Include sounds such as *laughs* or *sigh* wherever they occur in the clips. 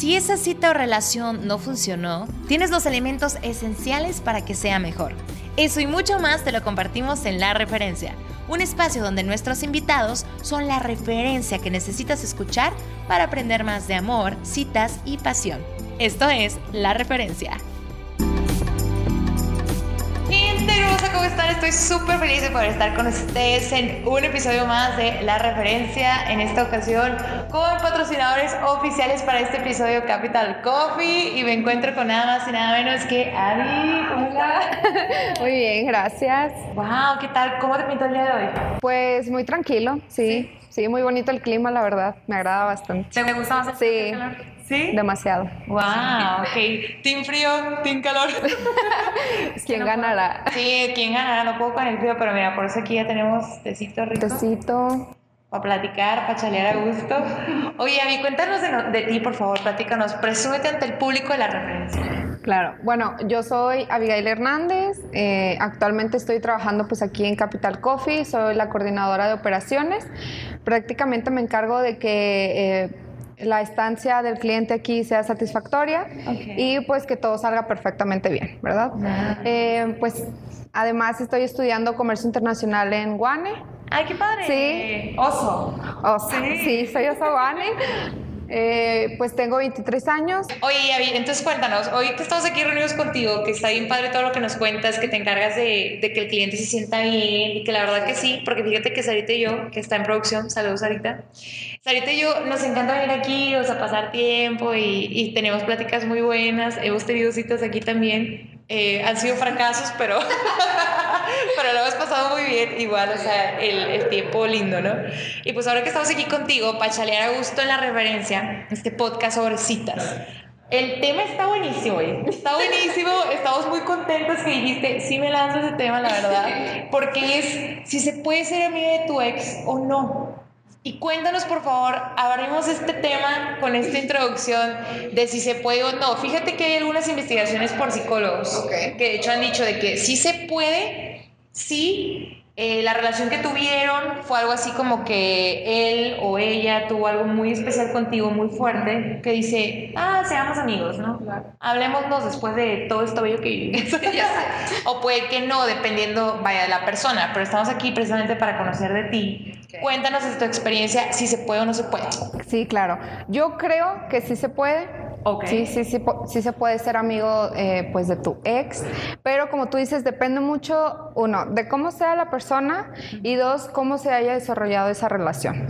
Si esa cita o relación no funcionó, tienes los elementos esenciales para que sea mejor. Eso y mucho más te lo compartimos en La Referencia, un espacio donde nuestros invitados son la referencia que necesitas escuchar para aprender más de amor, citas y pasión. Esto es La Referencia. ¿Cómo están? Estoy súper feliz de poder estar con ustedes en un episodio más de La Referencia, en esta ocasión con patrocinadores oficiales para este episodio Capital Coffee y me encuentro con nada más y nada menos que Adi. ¿Cómo estás? *laughs* Muy bien, gracias. Wow, ¿qué tal? ¿Cómo te pintó el día de hoy? Pues muy tranquilo, sí. Sí, muy bonito el clima, la verdad. Me agrada bastante. ¿Te gusta más el sí. ¿Sí? Demasiado. Wow, ok. Team frío, team calor. *laughs* ¿Quién ganará? Sí, ¿quién ganará? No puedo con el frío, pero mira, por eso aquí ya tenemos tecito rico. Tecito. Para platicar, para chalear a gusto. Oye, Avi, cuéntanos de, ti, por favor, platícanos. Presúmete ante el público de la referencia. Claro, bueno, yo soy Abigail Hernández, eh, actualmente estoy trabajando pues aquí en Capital Coffee, soy la coordinadora de operaciones, prácticamente me encargo de que eh, la estancia del cliente aquí sea satisfactoria y pues que todo salga perfectamente bien, ¿verdad? Eh, pues además estoy estudiando comercio internacional en Guane. ¡Ay, qué padre! Sí. Oso. Oso. Sí, sí soy Oso Guane. Eh, pues tengo 23 años. Oye, entonces cuéntanos, hoy que estamos aquí reunidos contigo, que está bien padre todo lo que nos cuentas, que te encargas de, que el cliente se sienta bien y que la verdad que sí, porque fíjate que Sarita y yo, que está en producción, saludos Sarita, Sarita y yo nos encanta venir aquí, o sea, pasar tiempo y tenemos pláticas muy buenas, hemos tenido citas aquí también eh, han sido fracasos, pero, *laughs* pero lo hemos pasado muy bien, igual, o sea, el, tiempo lindo, ¿no? Y pues ahora que estamos aquí contigo, para chalear a gusto en la referencia, este podcast sobre citas. El tema está buenísimo, está buenísimo, *laughs* estamos muy contentos que dijiste, sí me lanzo ese tema, la verdad, *laughs* porque es si se puede ser amiga de tu ex o no. Y cuéntanos, por favor, abrimos este tema con esta introducción de si se puede o no. Fíjate que hay algunas investigaciones por psicólogos que de hecho han dicho de que sí se puede, sí eh, la relación que tuvieron fue algo así como que él o ella tuvo algo muy especial contigo, muy fuerte, que dice, ah, seamos amigos, ¿no? Hablemosnos después de todo esto bello que *laughs* o puede que no, dependiendo, vaya, de la persona, pero estamos aquí precisamente para conocer de ti. Cuéntanos de tu experiencia, si se puede o no se puede. Sí, claro. Yo creo que sí se puede Sí, sí, sí, sí se puede ser amigo eh, pues de tu ex, pero como tú dices, depende mucho, uno, de cómo sea la persona y dos, cómo se haya desarrollado esa relación.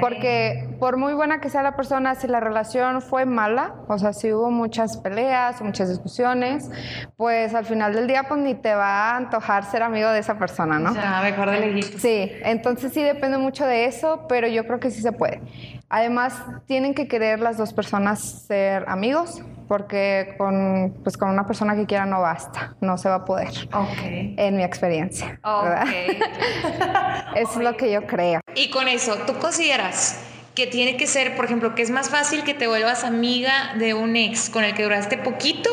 Porque por muy buena que sea la persona, si la relación fue mala, o sea, si hubo muchas peleas, muchas discusiones, pues al final del día pues ni te va a antojar ser amigo de esa persona, ¿no? O sea, mejor de lejitos. Sí, entonces sí depende mucho de eso, pero yo creo que sí se puede. Además, tienen que querer las dos personas ser amigos, porque con, pues con una persona que quiera no basta, no se va a poder. Okay. En mi experiencia. Okay. *laughs* es lo que yo creo. Y con eso, ¿tú consideras que tiene que ser, por ejemplo, que es más fácil que te vuelvas amiga de un ex con el que duraste poquito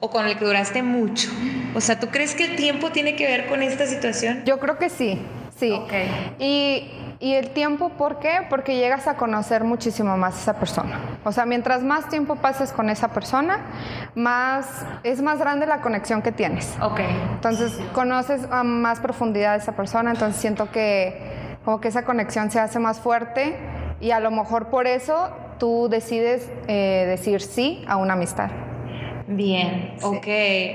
o con el que duraste mucho? O sea, ¿tú crees que el tiempo tiene que ver con esta situación? Yo creo que sí, sí. Okay. Y y el tiempo, ¿por qué? Porque llegas a conocer muchísimo más a esa persona. O sea, mientras más tiempo pases con esa persona, más es más grande la conexión que tienes. Ok. Entonces, conoces a más profundidad a esa persona, entonces siento que como que esa conexión se hace más fuerte y a lo mejor por eso tú decides eh, decir sí a una amistad. Bien, ok,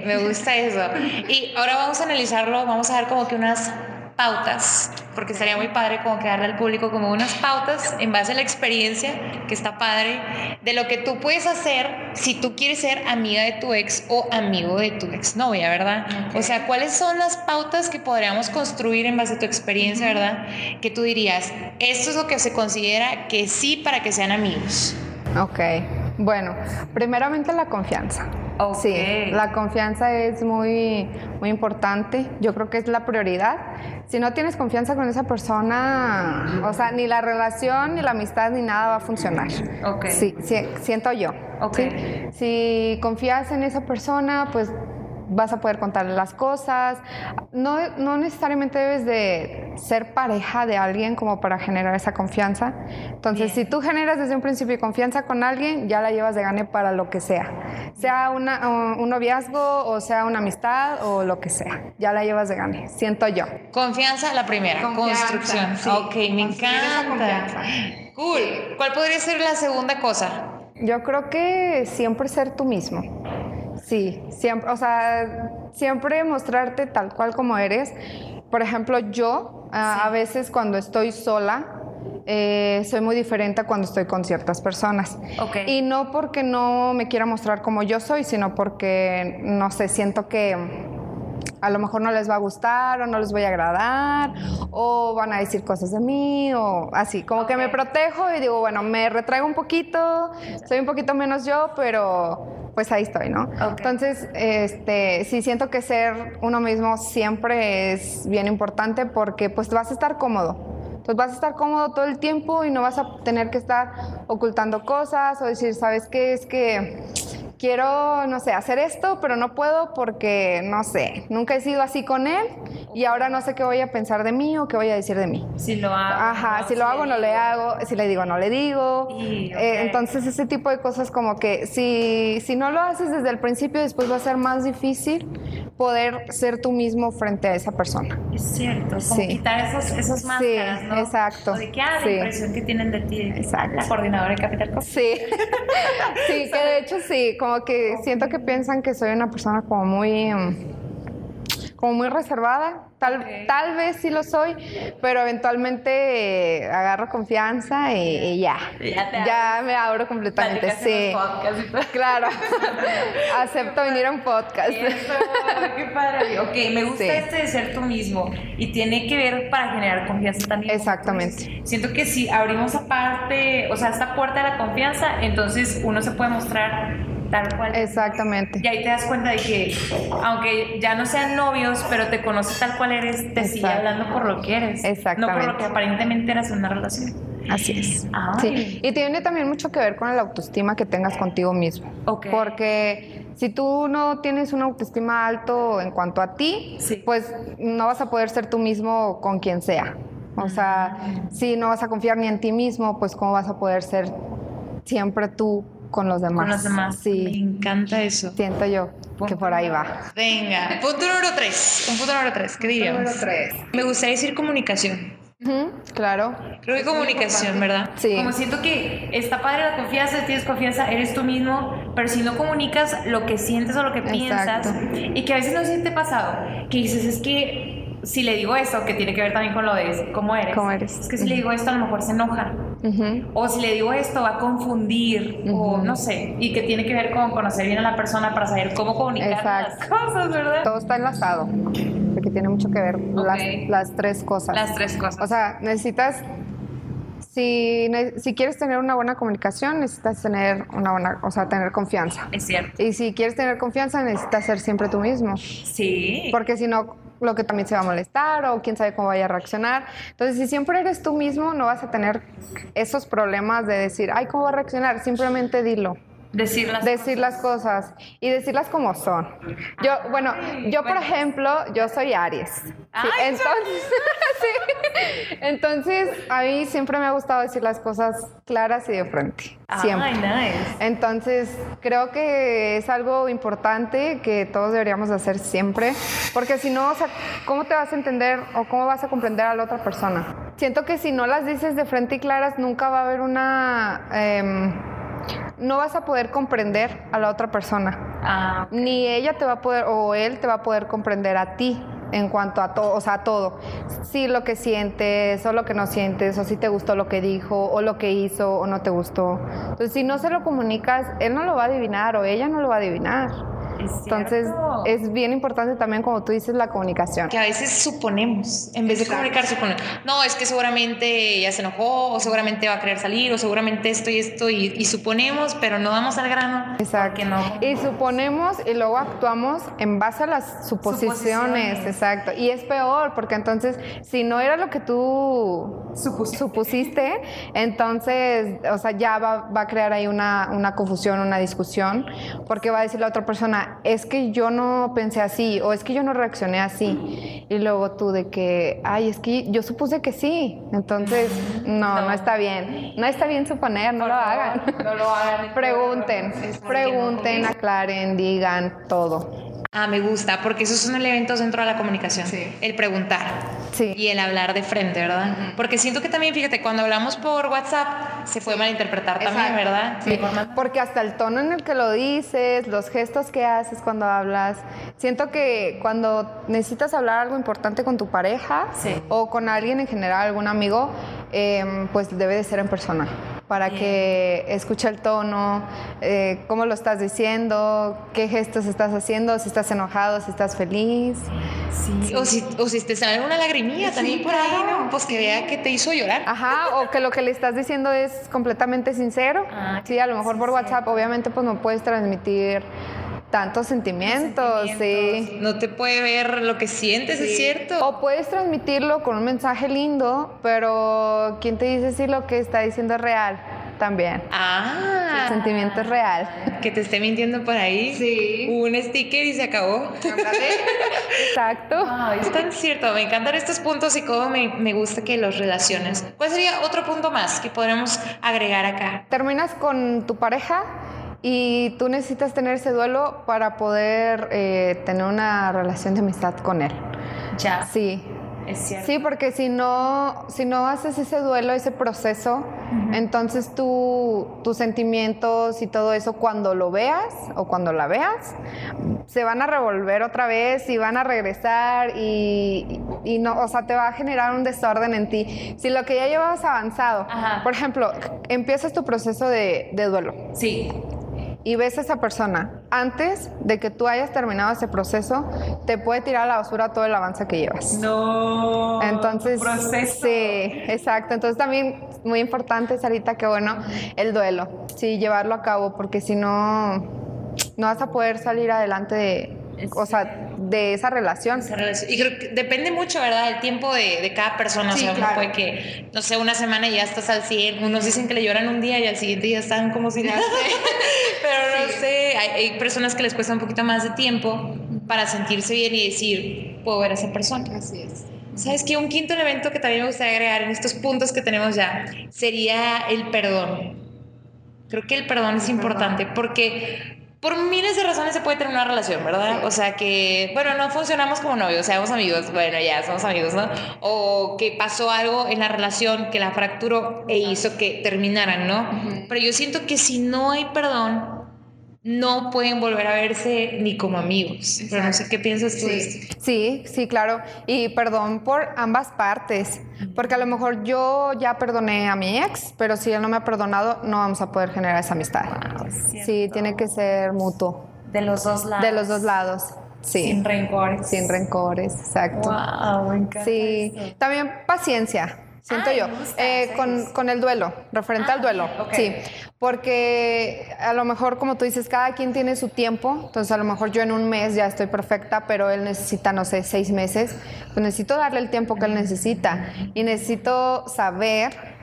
me gusta eso. Y ahora vamos a analizarlo, vamos a ver como que unas pautas, porque sería muy padre como que darle al público como unas pautas en base a la experiencia, que está padre, de lo que tú puedes hacer si tú quieres ser amiga de tu ex o amigo de tu ex novia, ¿verdad? O sea, ¿cuáles son las pautas que podríamos construir en base a tu experiencia, ¿verdad? Que tú dirías, esto es lo que se considera que sí para que sean amigos. Ok, bueno, primeramente la confianza. Sí, la confianza es muy, muy importante. Yo creo que es la prioridad. Si no tienes confianza con esa persona, o sea, ni la relación, ni la amistad, ni nada va a funcionar. Ok. Sí, siento yo. Ok. Si confías en esa persona, pues vas a poder contarle las cosas. No, no necesariamente debes de ser pareja de alguien como para generar esa confianza. Entonces, si tú generas desde un principio confianza con alguien, ya la llevas de gane para lo que sea. Sea una, un noviazgo o sea una amistad o lo que sea. Ya la llevas de gane, siento yo. Confianza la primera, construcción. Sí. Ok, me encanta. Cool. ¿Cuál podría ser la segunda cosa? Yo creo que siempre ser tú mismo. Sí, siempre, o sea, siempre mostrarte tal cual como eres. Por ejemplo, yo a veces cuando estoy sola, eh, soy muy diferente a cuando estoy con ciertas personas. Okay. Y no porque no me quiera mostrar como yo soy, sino porque, no sé, siento que a lo mejor no les va a gustar o no les voy a agradar o van a decir cosas de mí o así, como que me protejo y digo, bueno, me retraigo un poquito, soy un poquito menos yo, pero pues ahí estoy, ¿no? Entonces, este, sí siento que ser uno mismo siempre es bien importante porque pues vas a estar cómodo. Entonces vas a estar cómodo todo el tiempo y no vas a tener que estar ocultando cosas o decir, ¿sabes qué? Es que quiero, no sé, hacer esto, pero no puedo porque, no sé, nunca he sido así con él y ahora no sé qué voy a pensar de mí o qué voy a decir de mí. Si lo hago. Ajá, si lo hago, no le hago, si le digo, no le digo. Eh, entonces, ese tipo de cosas como que si, si no lo haces desde el principio, después va a ser más difícil poder ser tú mismo frente a esa persona. Es cierto, como quitar esos, esos máscaras, sí, exacto. O de que, ah, la impresión que tienen de ti. Exacto. La coordinadora de Capital Coffee. Sí, *laughs* sí, que de hecho sí, como que siento que piensan que soy una persona como muy, mm, como muy reservada Tal, tal vez sí lo soy, pero eventualmente eh, agarro confianza y, ya. Ya, me abro completamente. Sí. Claro. *laughs* Acepto venir a un podcast. qué padre. Ok, me gusta este de ser tú mismo y tiene que ver para generar confianza también. Exactamente. Siento que si abrimos aparte, o sea, esta puerta de la confianza, entonces uno se puede mostrar tal cual. Exactamente. Y ahí te das cuenta de que, aunque ya no sean novios, pero te conoce tal cual eres, te sigue hablando por lo que eres. No por lo que aparentemente eras una relación. Así es. Sí. Y tiene también mucho que ver con la autoestima que tengas contigo mismo. Porque si tú no tienes una autoestima alto en cuanto a ti, pues no vas a poder ser tú mismo con quien sea. O sea, si no vas a confiar ni en ti mismo, pues cómo vas a poder ser siempre tú con los demás. Con los demás. Sí. Me encanta eso. Siento yo que por ahí va. Venga, punto número tres. Un punto número tres. ¿Qué diríamos? Número tres. Me gustaría decir comunicación. claro. Creo que comunicación, ¿verdad? Sí. Como siento que está padre la confianza, tienes confianza, eres tú mismo, pero si no comunicas lo que sientes o lo que piensas, y que a veces no se te pasado, que dices, es que si le digo esto, que tiene que ver también con lo de cómo eres. ¿Cómo eres? Es que si le digo esto, a lo mejor se enoja. O si le digo esto, va a confundir. O no sé. Y que tiene que ver con conocer bien a la persona para saber cómo comunicar las cosas, ¿verdad? Todo está enlazado. Porque tiene mucho que ver las, las tres cosas. Las tres cosas. O sea, necesitas si, si, quieres tener una buena comunicación, necesitas tener una buena, o sea, tener confianza. Es cierto. Y si quieres tener confianza, necesitas ser siempre tú mismo. Sí. Porque si no, lo que también se va a molestar o quién sabe cómo vaya a reaccionar. Entonces, si siempre eres tú mismo, no vas a tener esos problemas de decir, ay, ¿cómo va a reaccionar? Simplemente dilo. Decir las decir cosas. las cosas y decirlas como son. Yo, bueno, yo por ejemplo, yo soy Aries. entonces, *laughs* sí, entonces, a mí siempre me ha gustado decir las cosas claras y de frente. Siempre. nice. Entonces, creo que es algo importante que todos deberíamos hacer siempre, porque si no, o sea, ¿cómo te vas a entender o cómo vas a comprender a la otra persona? Siento que si no las dices de frente y claras, nunca va a haber una... Em, no vas a poder comprender a la otra persona. Ah, Ni ella te va a poder, o él te va a poder comprender a ti en cuanto a todo, o sea, a todo. Si lo que sientes, o lo que no sientes, o si te gustó lo que dijo, o lo que hizo, o no te gustó. Entonces, si no se lo comunicas, él no lo va a adivinar, o ella no lo va a adivinar. Entonces es bien importante también, como tú dices, la comunicación. Que a veces suponemos, en vez de comunicar, suponemos. No, es que seguramente ella se enojó, o seguramente va a querer salir, o seguramente esto y esto, y, suponemos, pero no vamos al grano. Exacto. No. Y suponemos y luego actuamos en base a las suposiciones. Exacto. Y es peor, porque entonces, si no era lo que tú supusiste, entonces, o sea, ya va, va a crear ahí una, una confusión, una discusión, porque va a decir la otra persona, es que yo no pensé así o es que yo no reaccioné así. Y luego tú de que, ay, es que yo supuse que sí. Entonces, no, no, está bien. No está bien suponer, no lo hagan. No lo hagan. *laughs* pregunten, pregunten, aclaren, digan todo. Ah, me gusta, porque esos son elementos dentro de la comunicación. El preguntar. Sí. Y el hablar de frente, ¿verdad? Porque siento que también, fíjate, cuando hablamos por WhatsApp se puede malinterpretar también, ¿verdad? Sí. Porque hasta el tono en el que lo dices, los gestos que haces cuando hablas. Siento que cuando necesitas hablar algo importante con tu pareja o con alguien en general, algún amigo, em, pues debe de ser en persona para que escuche el tono, eh, cómo lo estás diciendo, qué gestos estás haciendo, si estás enojado, si estás feliz. Sí. O, si, o si te sale alguna lagrimilla también por ahí, ¿no? Pues que vea que te hizo llorar. Ajá, o que lo que le estás diciendo es completamente sincero. Ah, sí, a lo mejor por WhatsApp, obviamente, pues no puedes transmitir tantos sentimientos, sí. No te puede ver lo que sientes, es cierto. O puedes transmitirlo con un mensaje lindo, pero ¿quién te dice si lo que está diciendo es real? También. Ah. El sentimiento es real. Que te esté mintiendo por ahí. Sí. Un sticker y se acabó. *laughs* Exacto. es tan cierto. Me encantan estos puntos y cómo me, me gusta que los relaciones. ¿Cuál sería otro punto más que podremos agregar acá? Terminas con tu pareja y tú necesitas tener ese duelo para poder eh, tener una relación de amistad con él. Ya. Sí. Es cierto. Sí, porque si no, si no haces ese duelo, ese proceso, entonces tú, tus sentimientos y todo eso, cuando lo veas o cuando la veas, se van a revolver otra vez y van a regresar y, y no, o sea, te va a generar un desorden en ti. Si lo que ya llevas avanzado, por ejemplo, empiezas tu proceso de, de duelo. Sí y ves a esa persona antes de que tú hayas terminado ese proceso, te puede tirar a la basura todo el avance que llevas. No. Entonces, proceso. sí, exacto. Entonces también muy importante, Sarita, que bueno, el duelo, sí, llevarlo a cabo, porque si no, no vas a poder salir adelante de, o sea, de esa relación. Y creo que depende mucho, ¿verdad? El tiempo de, cada persona. o sea, uno puede que, no sé, una semana y ya estás al 100. Unos dicen que le lloran un día y al siguiente ya están como si nada. *laughs* Pero no sé, hay, personas que les cuesta un poquito más de tiempo para sentirse bien y decir, puedo ver a esa persona. Así es. ¿Sabes qué? Un quinto elemento que también me gustaría agregar en estos puntos que tenemos ya sería el perdón. Creo que el perdón es importante porque por miles de razones se puede tener una relación, ¿verdad? O sea que, bueno, no funcionamos como novios, seamos amigos, bueno, ya somos amigos, ¿no? O que pasó algo en la relación que la fracturó e hizo que terminaran, ¿no? Pero yo siento que si no hay perdón, no pueden volver a verse ni como amigos. Pero no sé qué piensas tú Sí, sí, claro. Y perdón por ambas partes, porque a lo mejor yo ya perdoné a mi ex, pero si él no me ha perdonado, no vamos a poder generar esa amistad. sí, tiene que ser mutuo. De los dos lados. De los dos lados. Sí. Sin rencores. Sin rencores, exacto. Wow, me encanta Sí, también paciencia siento yo, eh, con, el duelo, referente al ah, duelo, sí, porque a lo mejor como tú dices, cada quien tiene su tiempo, entonces a lo mejor yo en un mes ya estoy perfecta, pero él necesita, no sé, seis meses, pues necesito darle el tiempo que él necesita. Y necesito saber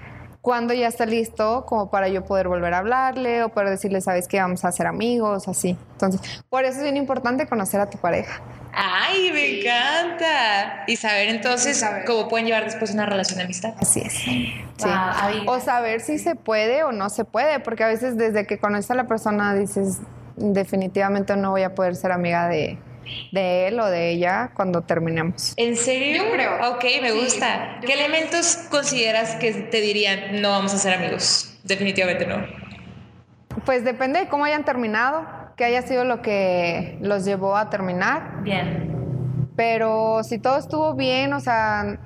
cuándo ya está listo como para yo poder volver a hablarle o poder decirle, sabes que vamos a ser amigos, así. Entonces, por eso es bien importante conocer a tu pareja. ¡Ay, me encanta! Y saber entonces cómo pueden llevar después una relación de amistad. Así es. Sí. o saber si se puede o no se puede, porque a veces desde que conoces a la persona dices, definitivamente no voy a poder ser amiga de, él o de ella cuando terminemos. ¿En serio? Yo creo. Ok, me gusta. ¿Qué elementos consideras que te dirían no vamos a ser amigos? Definitivamente no. Pues depende de cómo hayan terminado que haya sido lo que los llevó a terminar. Bien. Pero si todo estuvo bien, o sea,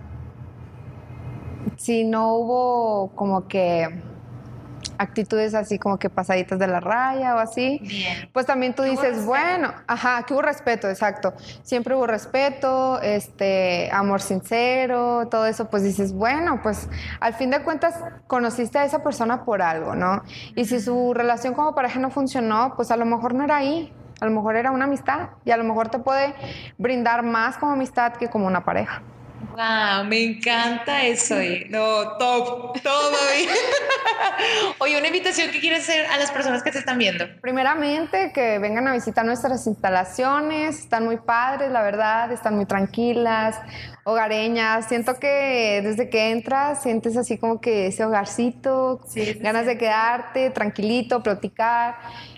si no hubo como que actitudes así como que pasaditas de la raya o así, pues también tú dices, bueno, ajá, que hubo respeto, exacto. Siempre hubo respeto, este, amor sincero, todo eso, pues dices, bueno, pues al fin de cuentas conociste a esa persona por algo, ¿no? Y si su relación como pareja no funcionó, pues a lo mejor no era ahí, a lo mejor era una amistad y a lo mejor te puede brindar más como amistad que como una pareja. Wow, me encanta eso. No, top, todo bien. *laughs* Oye, una invitación que quieres hacer a las personas que te están viendo. Primeramente, que vengan a visitar nuestras instalaciones. Están muy padres, la verdad, están muy tranquilas, hogareñas. Siento que desde que entras sientes así como que ese hogarcito, ganas de quedarte tranquilito, platicar.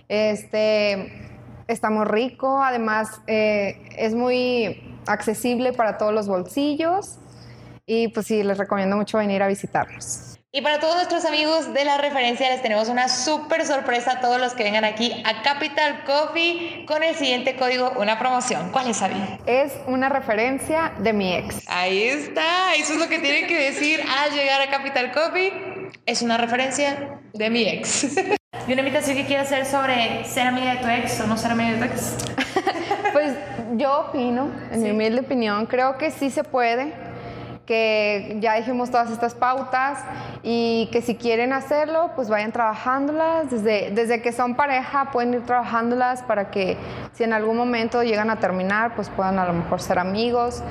Este, está muy rico, además eh, es muy accesible para todos los bolsillos y pues sí, les recomiendo mucho venir a visitarnos. Y para todos nuestros amigos de la referencia les tenemos una súper sorpresa a todos los que vengan aquí a Capital Coffee con el siguiente código, una promoción. ¿Cuál es, Abby? Es una referencia de mi ex. Ahí está, eso es lo que tienen que decir al llegar a Capital Coffee. Es una referencia de mi ex. *laughs* ¿Y una invitación que quieras hacer sobre ser amiga de tu ex o no ser amiga de tu ex? Yo opino, en mi humilde opinión, creo que sí se puede que ya dijimos todas estas pautas y que si quieren hacerlo, pues vayan trabajándolas. Desde, desde que son pareja pueden ir trabajándolas para que si en algún momento llegan a terminar, pues puedan a lo mejor ser amigos.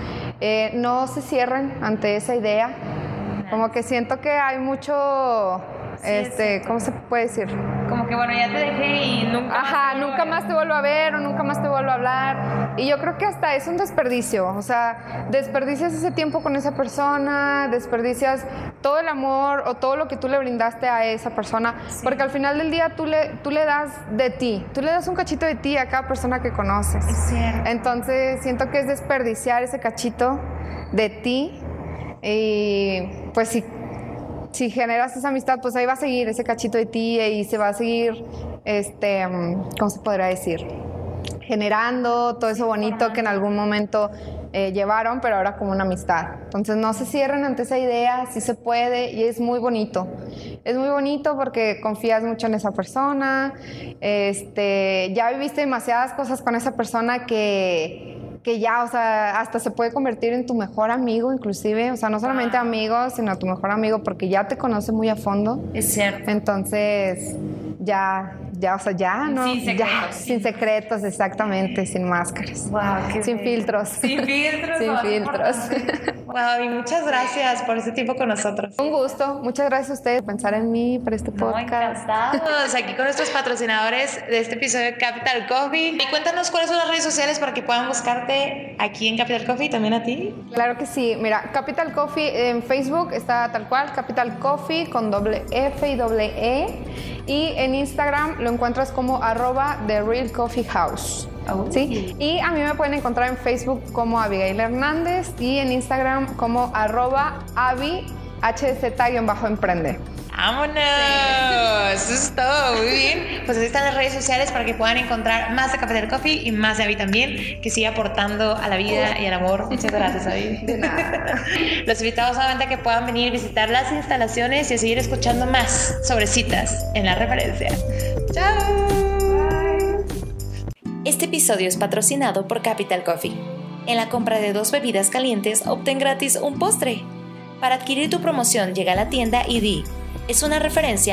Eh, no se cierren ante esa idea. Como que siento que hay mucho este, ¿cómo se puede decir? Como que bueno, ya te dejé y nunca Ajá, nunca más te vuelvo a ver o nunca más te vuelvo a hablar. Y yo creo que hasta es un desperdicio, o sea, desperdicias ese tiempo con esa persona, desperdicias todo el amor o todo lo que tú le brindaste a esa persona, porque al final del día tú le, tú le das de ti, tú le das un cachito de ti a cada persona que conoces. Es cierto. Entonces siento que es desperdiciar ese cachito de ti y pues sí si generas esa amistad, pues ahí va a seguir ese cachito de ti y se va a seguir, este, ¿cómo se podrá decir? Generando todo eso bonito que en algún momento eh, llevaron, pero ahora como una amistad. Entonces no se cierren ante esa idea, sí se puede y es muy bonito. Es muy bonito porque confías mucho en esa persona, este, ya viviste demasiadas cosas con esa persona que que ya, o sea, hasta se puede convertir en tu mejor amigo, inclusive, o sea, no solamente amigo, sino tu mejor amigo, porque ya te conoce muy a fondo. Es cierto. Entonces, ya, ya, o sea, ya, ¿no? Sin secretos. sin secretos, exactamente, sin máscaras. Wow, sin filtros. Sin filtros. *laughs* sin filtros. Wow, y muchas gracias por este tiempo con nosotros. Un gusto, muchas gracias a ustedes por pensar en mí, por este podcast. encantados. Aquí con nuestros patrocinadores de este episodio de Capital Coffee. Y cuéntanos cuáles son las redes sociales para que puedan buscarte aquí en Capital Coffee y también a ti. Claro que sí. Mira, Capital Coffee en Facebook está tal cual, Capital Coffee con doble F y doble E. Y en Instagram lo encuentras como arroba The Real Coffee House. Oh. ¿sí? Y a mí me pueden encontrar en Facebook como Abigail Hernández y en Instagram como arroba Abi HZ-emprende. ¡Vámonos! Eso es todo, muy bien. Pues así están las redes sociales para que puedan encontrar más de Café del Coffee y más de Abby también, que sigue aportando a la vida y al amor. Muchas gracias, Abby. De nada. *laughs* Los invitamos nuevamente a que puedan venir a visitar las instalaciones y a seguir escuchando más sobre citas en la referencia. ¡Chao! Este episodio es patrocinado por Capital Coffee. En la compra de dos bebidas calientes, obtén gratis un postre. Para adquirir tu promoción, llega a la tienda y di, es una referencia